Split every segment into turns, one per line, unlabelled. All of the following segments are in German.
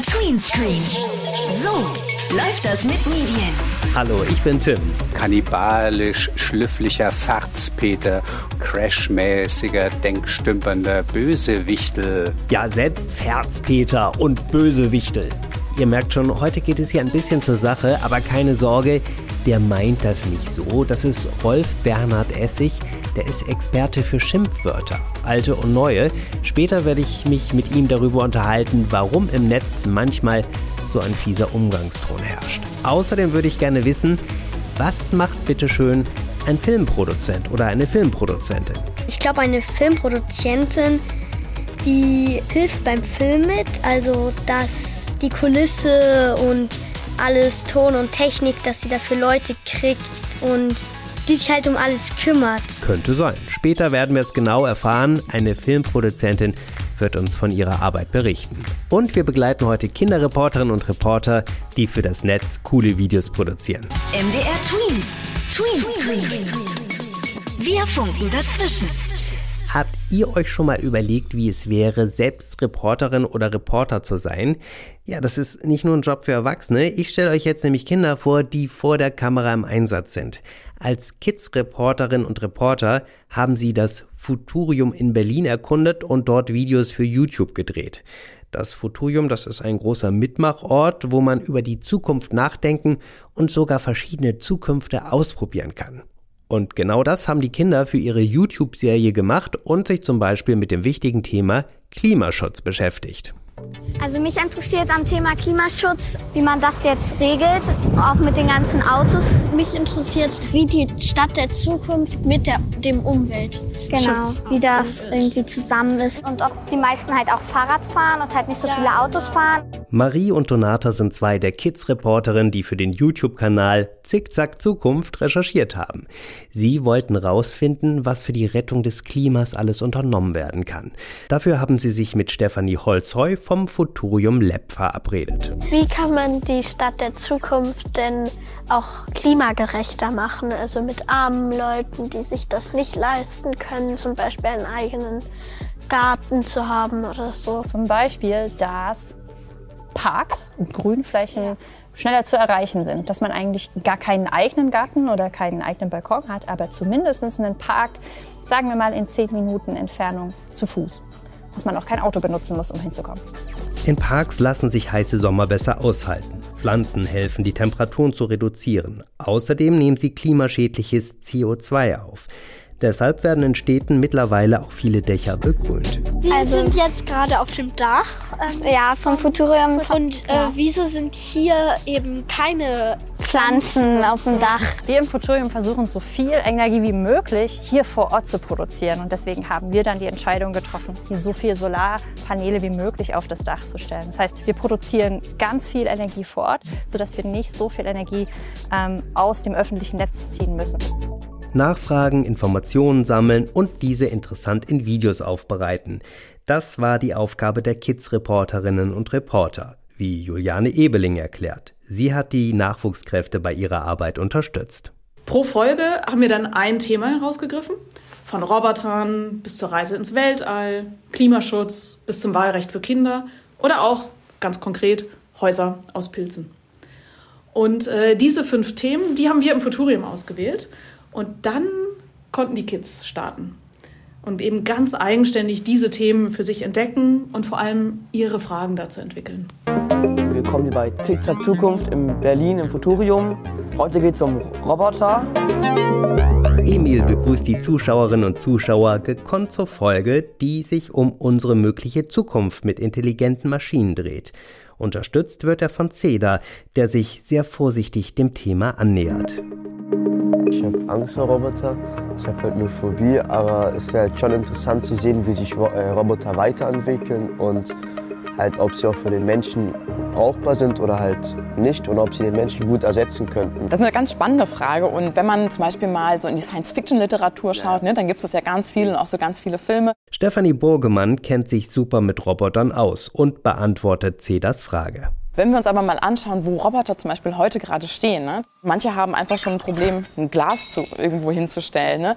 MDR Tweenscreen. So läuft das mit Medien.
Hallo, ich bin Tim.
Kannibalisch schlüpflicher Farzpeter, crashmäßiger, denkstümpernder Bösewichtel.
Ja, selbst Verzpeter und Bösewichtel. Ihr merkt schon, heute geht es hier ein bisschen zur Sache, aber keine Sorge, der meint das nicht so. Das ist Rolf Bernhard Essig, der ist Experte für Schimpfwörter, alte und neue. Später werde ich mich mit ihm darüber unterhalten, warum im Netz manchmal so ein fieser Umgangston herrscht. Außerdem würde ich gerne wissen, was macht bitteschön ein Filmproduzent oder eine Filmproduzentin?
Ich glaube, eine Filmproduzentin, die hilft beim Film mit, also dass die Kulisse und alles, Ton und Technik, dass sie dafür Leute kriegt und die sich halt um alles kümmert.
Könnte sein. Später werden wir es genau erfahren. Eine Filmproduzentin wird uns von ihrer Arbeit berichten. Und wir begleiten heute Kinderreporterinnen und Reporter, die für das Netz coole Videos produzieren.
MDR Tweens. Tweenscreen. Wir funken dazwischen.
Habt ihr euch schon mal überlegt, wie es wäre, selbst Reporterin oder Reporter zu sein? Ja, das ist nicht nur ein Job für Erwachsene. Ich stelle euch jetzt nämlich Kinder vor, die vor der Kamera im Einsatz sind. Als Kids-Reporterin und Reporter haben sie das Futurium in Berlin erkundet und dort Videos für YouTube gedreht. Das Futurium, das ist ein großer Mitmachort, wo man über die Zukunft nachdenken und sogar verschiedene Zukünfte ausprobieren kann. Und genau das haben die Kinder für ihre YouTube-Serie gemacht und sich zum Beispiel mit dem wichtigen Thema Klimaschutz beschäftigt.
Also mich interessiert am Thema Klimaschutz, wie man das jetzt regelt, auch mit den ganzen Autos.
Mich interessiert, wie die Stadt der Zukunft mit der, dem Umwelt.
Genau, wie das irgendwie zusammen ist und ob die meisten halt auch Fahrrad fahren und halt nicht so ja. viele Autos fahren.
Marie und Donata sind zwei der Kids-Reporterinnen, die für den YouTube-Kanal Zickzack Zukunft recherchiert haben. Sie wollten rausfinden, was für die Rettung des Klimas alles unternommen werden kann. Dafür haben sie sich mit Stefanie Holzheu vom Futurium Lab verabredet.
Wie kann man die Stadt der Zukunft denn auch klimagerechter machen? Also mit armen Leuten, die sich das nicht leisten können, zum Beispiel einen eigenen Garten zu haben oder so.
Zum Beispiel, dass Parks und Grünflächen schneller zu erreichen sind. Dass man eigentlich gar keinen eigenen Garten oder keinen eigenen Balkon hat, aber zumindest einen Park, sagen wir mal in zehn Minuten Entfernung zu Fuß. Dass man auch kein Auto benutzen muss, um hinzukommen.
In Parks lassen sich heiße Sommer besser aushalten. Pflanzen helfen, die Temperaturen zu reduzieren. Außerdem nehmen sie klimaschädliches CO2 auf. Deshalb werden in Städten mittlerweile auch viele Dächer begrünt.
Wir also, sind jetzt gerade auf dem Dach.
Ähm, ja, vom Futurium.
Und äh, wieso sind hier eben keine
Pflanzen auf dem Dach?
Wir im Futurium versuchen so viel Energie wie möglich hier vor Ort zu produzieren. Und deswegen haben wir dann die Entscheidung getroffen, hier so viel Solarpaneele wie möglich auf das Dach zu stellen. Das heißt, wir produzieren ganz viel Energie vor Ort, sodass wir nicht so viel Energie ähm, aus dem öffentlichen Netz ziehen müssen
nachfragen, Informationen sammeln und diese interessant in Videos aufbereiten. Das war die Aufgabe der Kids-Reporterinnen und Reporter, wie Juliane Ebeling erklärt. Sie hat die Nachwuchskräfte bei ihrer Arbeit unterstützt.
Pro Folge haben wir dann ein Thema herausgegriffen. Von Robotern bis zur Reise ins Weltall, Klimaschutz bis zum Wahlrecht für Kinder oder auch ganz konkret Häuser aus Pilzen. Und äh, diese fünf Themen, die haben wir im Futurium ausgewählt. Und dann konnten die Kids starten und eben ganz eigenständig diese Themen für sich entdecken und vor allem ihre Fragen dazu entwickeln.
Willkommen hier bei Zickzack Zukunft in Berlin im Futurium. Heute geht es um Roboter.
Emil begrüßt die Zuschauerinnen und Zuschauer gekonnt zur Folge, die sich um unsere mögliche Zukunft mit intelligenten Maschinen dreht. Unterstützt wird er von Ceda, der sich sehr vorsichtig dem Thema annähert.
Ich habe Angst vor Roboter, ich habe halt eine Phobie, aber es ist halt schon interessant zu sehen, wie sich äh, Roboter weiterentwickeln und halt, ob sie auch für den Menschen brauchbar sind oder halt nicht und ob sie den Menschen gut ersetzen könnten.
Das ist eine ganz spannende Frage und wenn man zum Beispiel mal so in die Science-Fiction-Literatur schaut, ne, dann gibt es ja ganz viel und auch so ganz viele Filme.
Stefanie Burgemann kennt sich super mit Robotern aus und beantwortet Cedas Frage.
Wenn wir uns aber mal anschauen, wo Roboter zum Beispiel heute gerade stehen, ne? manche haben einfach schon ein Problem, ein Glas zu, irgendwo hinzustellen. Ne?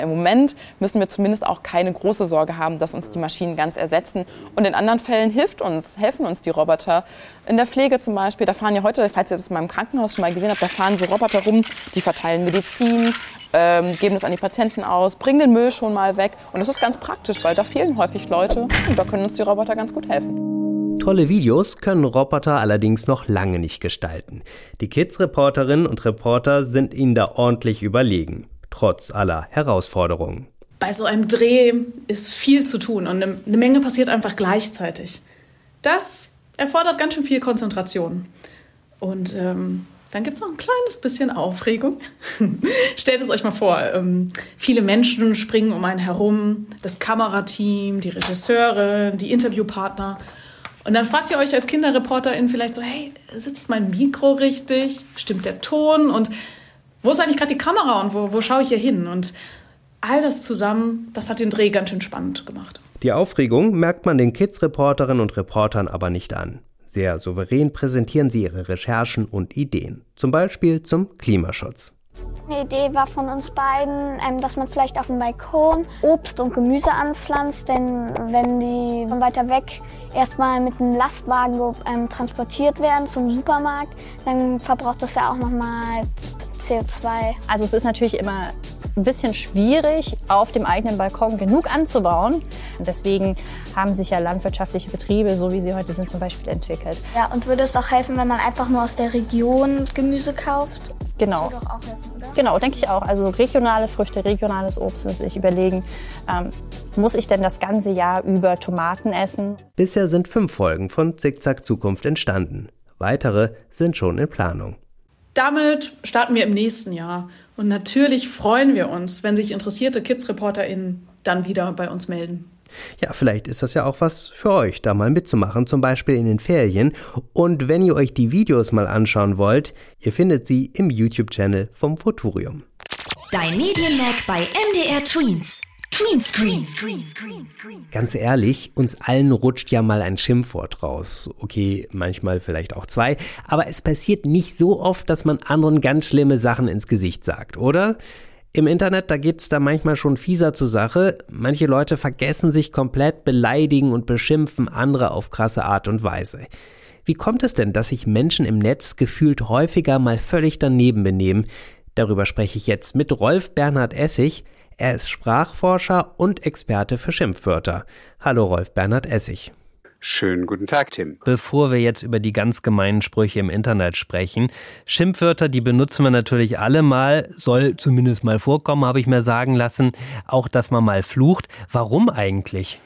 Im Moment müssen wir zumindest auch keine große Sorge haben, dass uns die Maschinen ganz ersetzen. Und in anderen Fällen hilft uns, helfen uns die Roboter. In der Pflege zum Beispiel, da fahren ja heute, falls ihr das mal im Krankenhaus schon mal gesehen habt, da fahren so Roboter rum, die verteilen Medizin, ähm, geben es an die Patienten aus, bringen den Müll schon mal weg. Und das ist ganz praktisch, weil da fehlen häufig Leute und da können uns die Roboter ganz gut helfen.
Tolle Videos können Roboter allerdings noch lange nicht gestalten. Die Kids-Reporterinnen und Reporter sind ihnen da ordentlich überlegen trotz aller Herausforderungen.
Bei so einem Dreh ist viel zu tun und eine Menge passiert einfach gleichzeitig. Das erfordert ganz schön viel Konzentration. Und ähm, dann gibt es noch ein kleines bisschen Aufregung. Stellt es euch mal vor, ähm, viele Menschen springen um einen herum, das Kamerateam, die Regisseure, die Interviewpartner. Und dann fragt ihr euch als Kinderreporterin vielleicht so, hey, sitzt mein Mikro richtig? Stimmt der Ton? Und wo ist eigentlich gerade die Kamera und wo, wo schaue ich hier hin? Und all das zusammen, das hat den Dreh ganz schön spannend gemacht.
Die Aufregung merkt man den Kids-Reporterinnen und Reportern aber nicht an. Sehr souverän präsentieren sie ihre Recherchen und Ideen, zum Beispiel zum Klimaschutz.
Eine Idee war von uns beiden, ähm, dass man vielleicht auf dem Balkon Obst und Gemüse anpflanzt, denn wenn die von weiter weg erstmal mit einem Lastwagen ähm, transportiert werden zum Supermarkt, dann verbraucht das ja auch nochmal CO2.
Also es ist natürlich immer ein bisschen schwierig, auf dem eigenen Balkon genug anzubauen. Deswegen haben sich ja landwirtschaftliche Betriebe, so wie sie heute sind, zum Beispiel entwickelt.
Ja, und würde es auch helfen, wenn man einfach nur aus der Region Gemüse kauft?
Genau.
Das würde auch helfen, oder?
Genau, denke ich auch. Also regionale Früchte, regionales Obst, sich überlegen, ähm, muss ich denn das ganze Jahr über Tomaten essen?
Bisher sind fünf Folgen von Zickzack Zukunft entstanden. Weitere sind schon in Planung.
Damit starten wir im nächsten Jahr. Und natürlich freuen wir uns, wenn sich interessierte Kids-ReporterInnen dann wieder bei uns melden.
Ja, vielleicht ist das ja auch was für euch, da mal mitzumachen, zum Beispiel in den Ferien. Und wenn ihr euch die Videos mal anschauen wollt, ihr findet sie im YouTube-Channel vom Futurium.
Dein Medienmerk bei MDR Tweens. Tweenscreen.
Ganz ehrlich, uns allen rutscht ja mal ein Schimpfwort raus. Okay, manchmal vielleicht auch zwei, aber es passiert nicht so oft, dass man anderen ganz schlimme Sachen ins Gesicht sagt, oder? Im Internet, da geht's da manchmal schon fieser zur Sache. Manche Leute vergessen sich komplett, beleidigen und beschimpfen andere auf krasse Art und Weise. Wie kommt es denn, dass sich Menschen im Netz gefühlt häufiger mal völlig daneben benehmen? Darüber spreche ich jetzt mit Rolf Bernhard Essig. Er ist Sprachforscher und Experte für Schimpfwörter. Hallo Rolf Bernhard Essig.
Schönen guten Tag, Tim.
Bevor wir jetzt über die ganz gemeinen Sprüche im Internet sprechen, Schimpfwörter, die benutzen wir natürlich alle mal, soll zumindest mal vorkommen, habe ich mir sagen lassen, auch dass man mal flucht. Warum eigentlich?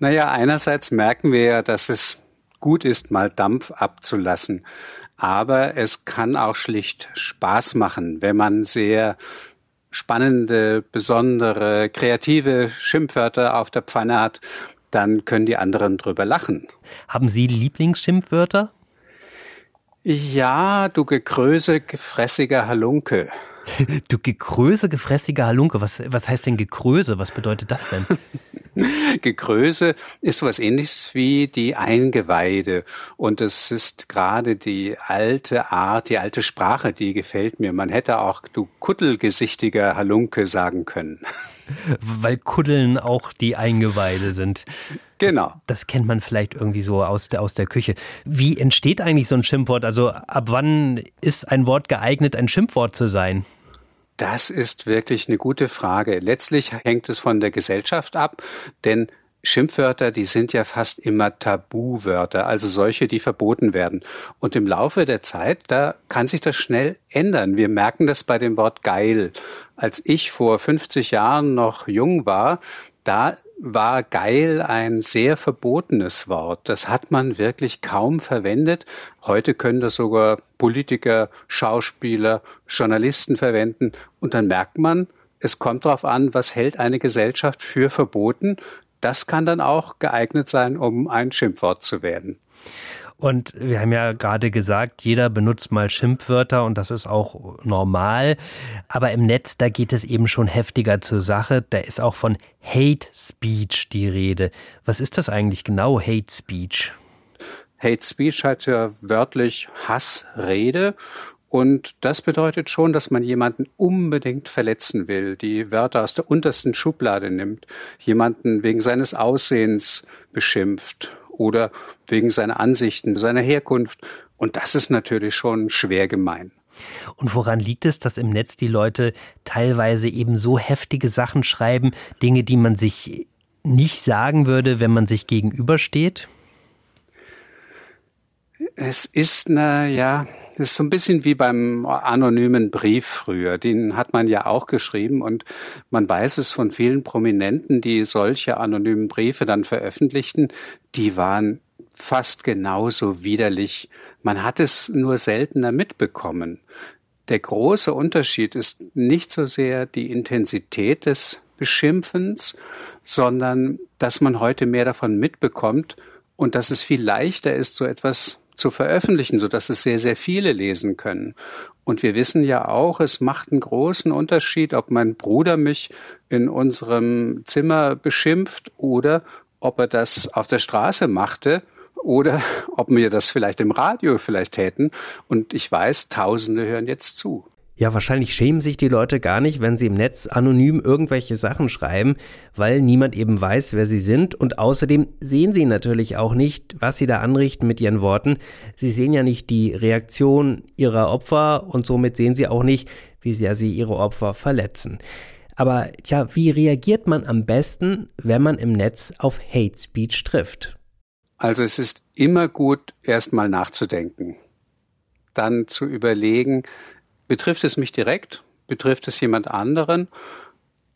Naja, einerseits merken wir ja, dass es gut ist, mal Dampf abzulassen. Aber es kann auch schlicht Spaß machen, wenn man sehr spannende, besondere, kreative Schimpfwörter auf der Pfanne hat, dann können die anderen drüber lachen.
Haben Sie Lieblingsschimpfwörter?
Ja, du gekröse, gefressiger Halunke.
Du gekröse, gefressiger Halunke. Was, was heißt denn gekröse? Was bedeutet das denn?
Gekröse ist was ähnliches wie die Eingeweide. Und es ist gerade die alte Art, die alte Sprache, die gefällt mir. Man hätte auch du kuddelgesichtiger Halunke sagen können.
Weil Kuddeln auch die Eingeweide sind.
Genau.
Das, das, kennt man vielleicht irgendwie so aus der, aus der Küche. Wie entsteht eigentlich so ein Schimpfwort? Also ab wann ist ein Wort geeignet, ein Schimpfwort zu sein?
Das ist wirklich eine gute Frage. Letztlich hängt es von der Gesellschaft ab, denn Schimpfwörter, die sind ja fast immer Tabuwörter, also solche, die verboten werden. Und im Laufe der Zeit, da kann sich das schnell ändern. Wir merken das bei dem Wort geil. Als ich vor 50 Jahren noch jung war, da war geil ein sehr verbotenes Wort. Das hat man wirklich kaum verwendet. Heute können das sogar Politiker, Schauspieler, Journalisten verwenden. Und dann merkt man, es kommt darauf an, was hält eine Gesellschaft für verboten. Das kann dann auch geeignet sein, um ein Schimpfwort zu werden.
Und wir haben ja gerade gesagt, jeder benutzt mal Schimpfwörter und das ist auch normal. Aber im Netz, da geht es eben schon heftiger zur Sache. Da ist auch von Hate Speech die Rede. Was ist das eigentlich genau, Hate Speech?
Hate Speech hat ja wörtlich Hassrede Und das bedeutet schon, dass man jemanden unbedingt verletzen will, die Wörter aus der untersten Schublade nimmt, jemanden wegen seines Aussehens beschimpft oder wegen seiner Ansichten, seiner Herkunft. Und das ist natürlich schon schwer gemein.
Und woran liegt es, dass im Netz die Leute teilweise eben so heftige Sachen schreiben, Dinge, die man sich nicht sagen würde, wenn man sich gegenübersteht?
Es ist eine, ja, es ist so ein bisschen wie beim anonymen Brief früher. Den hat man ja auch geschrieben und man weiß es von vielen Prominenten, die solche anonymen Briefe dann veröffentlichten, die waren fast genauso widerlich. Man hat es nur seltener mitbekommen. Der große Unterschied ist nicht so sehr die Intensität des Beschimpfens, sondern dass man heute mehr davon mitbekommt und dass es viel leichter ist, so etwas zu veröffentlichen, so dass es sehr, sehr viele lesen können. Und wir wissen ja auch, es macht einen großen Unterschied, ob mein Bruder mich in unserem Zimmer beschimpft oder ob er das auf der Straße machte oder ob wir das vielleicht im Radio vielleicht täten. Und ich weiß, Tausende hören jetzt zu.
Ja, wahrscheinlich schämen sich die Leute gar nicht, wenn sie im Netz anonym irgendwelche Sachen schreiben, weil niemand eben weiß, wer sie sind. Und außerdem sehen sie natürlich auch nicht, was sie da anrichten mit ihren Worten. Sie sehen ja nicht die Reaktion ihrer Opfer und somit sehen sie auch nicht, wie sehr sie ihre Opfer verletzen. Aber tja, wie reagiert man am besten, wenn man im Netz auf Hate Speech trifft?
Also es ist immer gut, erstmal nachzudenken, dann zu überlegen, Betrifft es mich direkt? Betrifft es jemand anderen?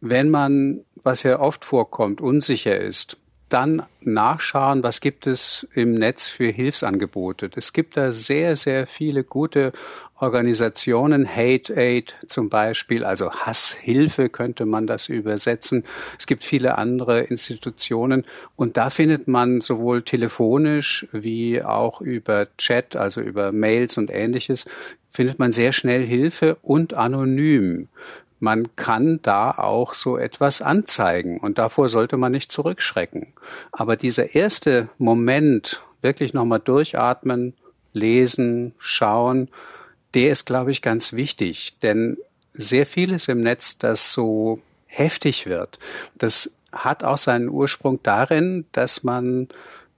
Wenn man, was ja oft vorkommt, unsicher ist, dann nachschauen, was gibt es im Netz für Hilfsangebote. Es gibt da sehr, sehr viele gute Organisationen, Hate Aid zum Beispiel, also Hasshilfe könnte man das übersetzen. Es gibt viele andere Institutionen und da findet man sowohl telefonisch wie auch über Chat, also über Mails und ähnliches, findet man sehr schnell Hilfe und anonym. Man kann da auch so etwas anzeigen und davor sollte man nicht zurückschrecken. Aber dieser erste Moment, wirklich nochmal durchatmen, lesen, schauen, der ist, glaube ich, ganz wichtig. Denn sehr vieles im Netz, das so heftig wird, das hat auch seinen Ursprung darin, dass man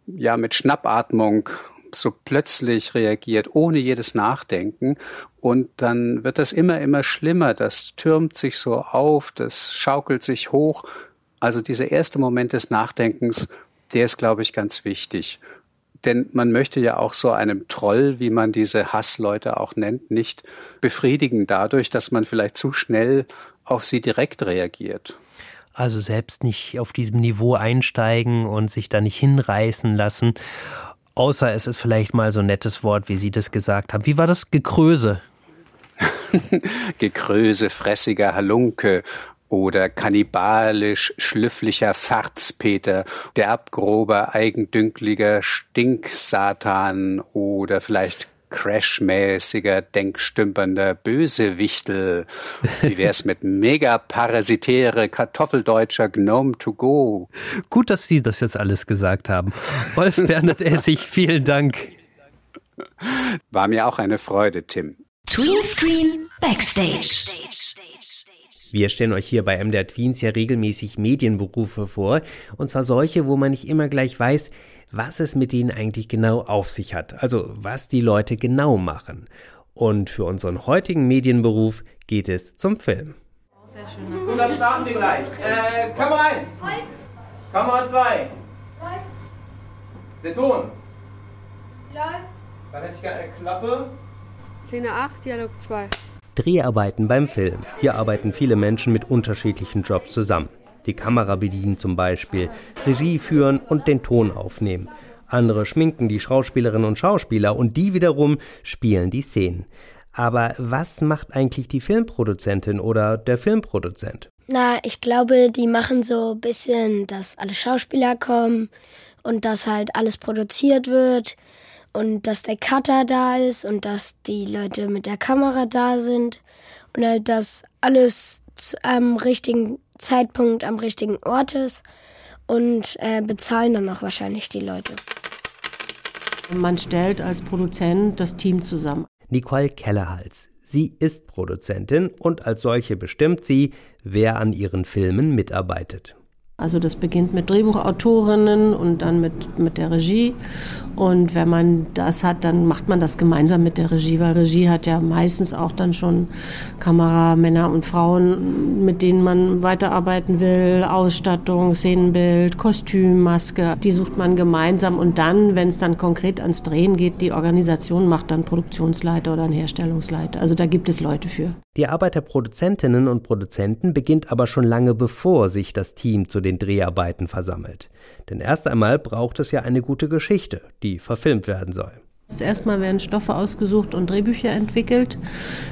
ja mit Schnappatmung so plötzlich reagiert, ohne jedes Nachdenken. Und dann wird das immer, immer schlimmer. Das türmt sich so auf, das schaukelt sich hoch. Also dieser erste Moment des Nachdenkens, der ist, glaube ich, ganz wichtig. Denn man möchte ja auch so einem Troll, wie man diese Hassleute auch nennt, nicht befriedigen dadurch, dass man vielleicht zu schnell auf sie direkt reagiert.
Also selbst nicht auf diesem Niveau einsteigen und sich da nicht hinreißen lassen. Außer es ist vielleicht mal so ein nettes Wort, wie Sie das gesagt haben. Wie war das Gekröse?
Gekröse, fressiger Halunke oder kannibalisch schlüfflicher Farzpeter, derbgrober, eigendünkliger Stinksatan oder vielleicht crashmäßiger, denkstümpernder Bösewichtel. Wie wär's mit megaparasitäre kartoffeldeutscher Gnome to go?
Gut, dass Sie das jetzt alles gesagt haben. Wolf Bernhard Essig, vielen Dank.
War mir auch eine Freude, Tim.
Tweenscreen Backstage.
Wir stellen euch hier bei MDR Tweens ja regelmäßig Medienberufe vor. Und zwar solche, wo man nicht immer gleich weiß, was es mit denen eigentlich genau auf sich hat. Also was die Leute genau machen. Und für unseren heutigen Medienberuf geht es zum Film.
Sehr schön. Und dann starten wir gleich. Äh, Kamera 1. Kamera 2. Der Ton. Dann hätte ich gerne eine Klappe.
Szene 8, Dialog 2.
Dreharbeiten beim Film. Hier arbeiten viele Menschen mit unterschiedlichen Jobs zusammen. Die Kamera bedienen zum Beispiel, Regie führen und den Ton aufnehmen. Andere schminken die Schauspielerinnen und Schauspieler und die wiederum spielen die Szenen. Aber was macht eigentlich die Filmproduzentin oder der Filmproduzent?
Na, ich glaube, die machen so ein bisschen, dass alle Schauspieler kommen und dass halt alles produziert wird und dass der Cutter da ist und dass die Leute mit der Kamera da sind und halt, dass alles am richtigen Zeitpunkt am richtigen Ort ist und äh, bezahlen dann auch wahrscheinlich die Leute.
Man stellt als Produzent das Team zusammen.
Nicole Kellerhals. Sie ist Produzentin und als solche bestimmt sie, wer an ihren Filmen mitarbeitet.
Also das beginnt mit Drehbuchautorinnen und dann mit, mit der Regie. Und wenn man das hat, dann macht man das gemeinsam mit der Regie, weil Regie hat ja meistens auch dann schon Kameramänner und Frauen, mit denen man weiterarbeiten will, Ausstattung, Szenenbild, Kostüm, Maske, die sucht man gemeinsam. Und dann, wenn es dann konkret ans Drehen geht, die Organisation macht dann Produktionsleiter oder ein Herstellungsleiter. Also da gibt es Leute für.
Die Arbeit der Produzentinnen und Produzenten beginnt aber schon lange bevor sich das Team zu den Dreharbeiten versammelt. Denn erst einmal braucht es ja eine gute Geschichte, die verfilmt werden soll.
Erstmal werden Stoffe ausgesucht und Drehbücher entwickelt.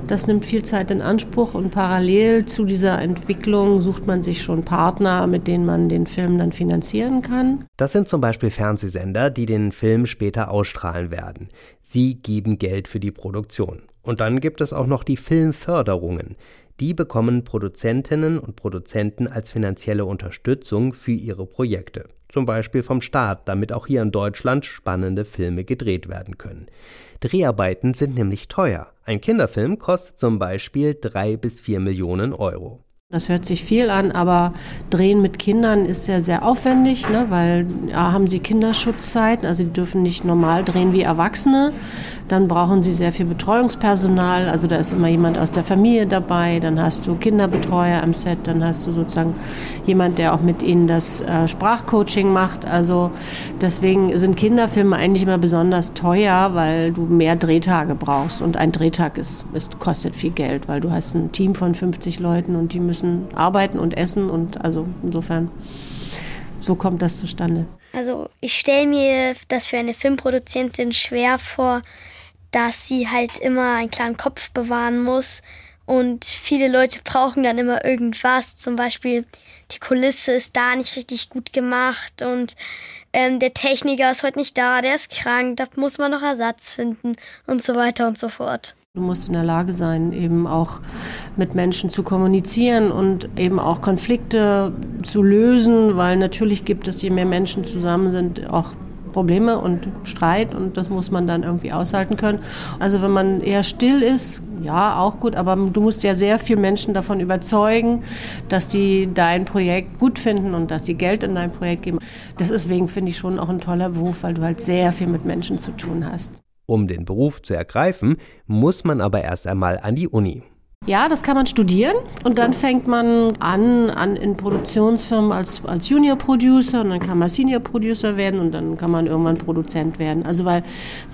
Das nimmt viel Zeit in Anspruch und parallel zu dieser Entwicklung sucht man sich schon Partner, mit denen man den Film dann finanzieren kann.
Das sind zum Beispiel Fernsehsender, die den Film später ausstrahlen werden. Sie geben Geld für die Produktion. Und dann gibt es auch noch die Filmförderungen. Die bekommen Produzentinnen und Produzenten als finanzielle Unterstützung für ihre Projekte. Zum Beispiel vom Staat, damit auch hier in Deutschland spannende Filme gedreht werden können. Dreharbeiten sind nämlich teuer. Ein Kinderfilm kostet zum Beispiel drei bis vier Millionen Euro.
Das hört sich viel an, aber Drehen mit Kindern ist ja sehr aufwendig, ne, weil ja, haben sie Kinderschutzzeiten, also die dürfen nicht normal drehen wie Erwachsene. Dann brauchen sie sehr viel Betreuungspersonal, also da ist immer jemand aus der Familie dabei. Dann hast du Kinderbetreuer am Set, dann hast du sozusagen jemand, der auch mit ihnen das äh, Sprachcoaching macht. Also deswegen sind Kinderfilme eigentlich immer besonders teuer, weil du mehr Drehtage brauchst und ein Drehtag ist, ist kostet viel Geld, weil du hast ein Team von 50 Leuten und die müssen müssen arbeiten und essen und also insofern, so kommt das zustande.
Also ich stelle mir das für eine Filmproduzentin schwer vor, dass sie halt immer einen klaren Kopf bewahren muss und viele Leute brauchen dann immer irgendwas. Zum Beispiel die Kulisse ist da nicht richtig gut gemacht und ähm, der Techniker ist heute nicht da, der ist krank, da muss man noch Ersatz finden und so weiter und so fort.
Du musst in der Lage sein, eben auch mit Menschen zu kommunizieren und eben auch Konflikte zu lösen, weil natürlich gibt es, je mehr Menschen zusammen sind, auch Probleme und Streit und das muss man dann irgendwie aushalten können. Also wenn man eher still ist, ja, auch gut, aber du musst ja sehr viele Menschen davon überzeugen, dass die dein Projekt gut finden und dass sie Geld in dein Projekt geben. Deswegen finde ich schon auch ein toller Beruf, weil du halt sehr viel mit Menschen zu tun hast.
Um den Beruf zu ergreifen, muss man aber erst einmal an die Uni.
Ja, das kann man studieren und dann fängt man an, an in Produktionsfirmen als, als Junior Producer und dann kann man Senior Producer werden und dann kann man irgendwann Produzent werden. Also weil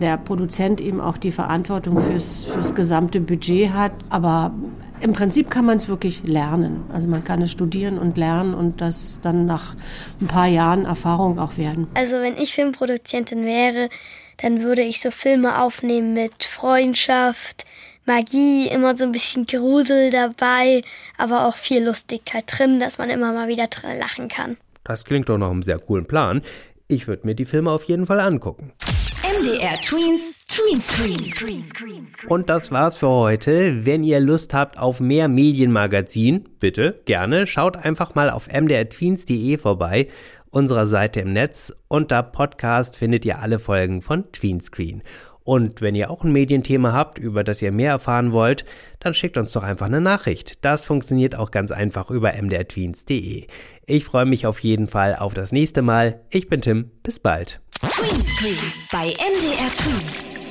der Produzent eben auch die Verantwortung fürs, fürs gesamte Budget hat. Aber im Prinzip kann man es wirklich lernen. Also man kann es studieren und lernen und das dann nach ein paar Jahren Erfahrung auch werden.
Also wenn ich Filmproduzentin wäre, dann würde ich so Filme aufnehmen mit Freundschaft, Magie, immer so ein bisschen Grusel dabei, aber auch viel Lustigkeit drin, dass man immer mal wieder drin lachen kann.
Das klingt doch nach einem sehr coolen Plan. Ich würde mir die Filme auf jeden Fall angucken.
MDR Tweens Tweenscreen.
Und das war's für heute. Wenn ihr Lust habt auf mehr Medienmagazin, bitte gerne schaut einfach mal auf mdrtweens.de vorbei unserer Seite im Netz. Unter Podcast findet ihr alle Folgen von Tweenscreen. Und wenn ihr auch ein Medienthema habt, über das ihr mehr erfahren wollt, dann schickt uns doch einfach eine Nachricht. Das funktioniert auch ganz einfach über mdrtweens.de. Ich freue mich auf jeden Fall auf das nächste Mal. Ich bin Tim. Bis bald.
Tweenscreen bei MDR Tweens.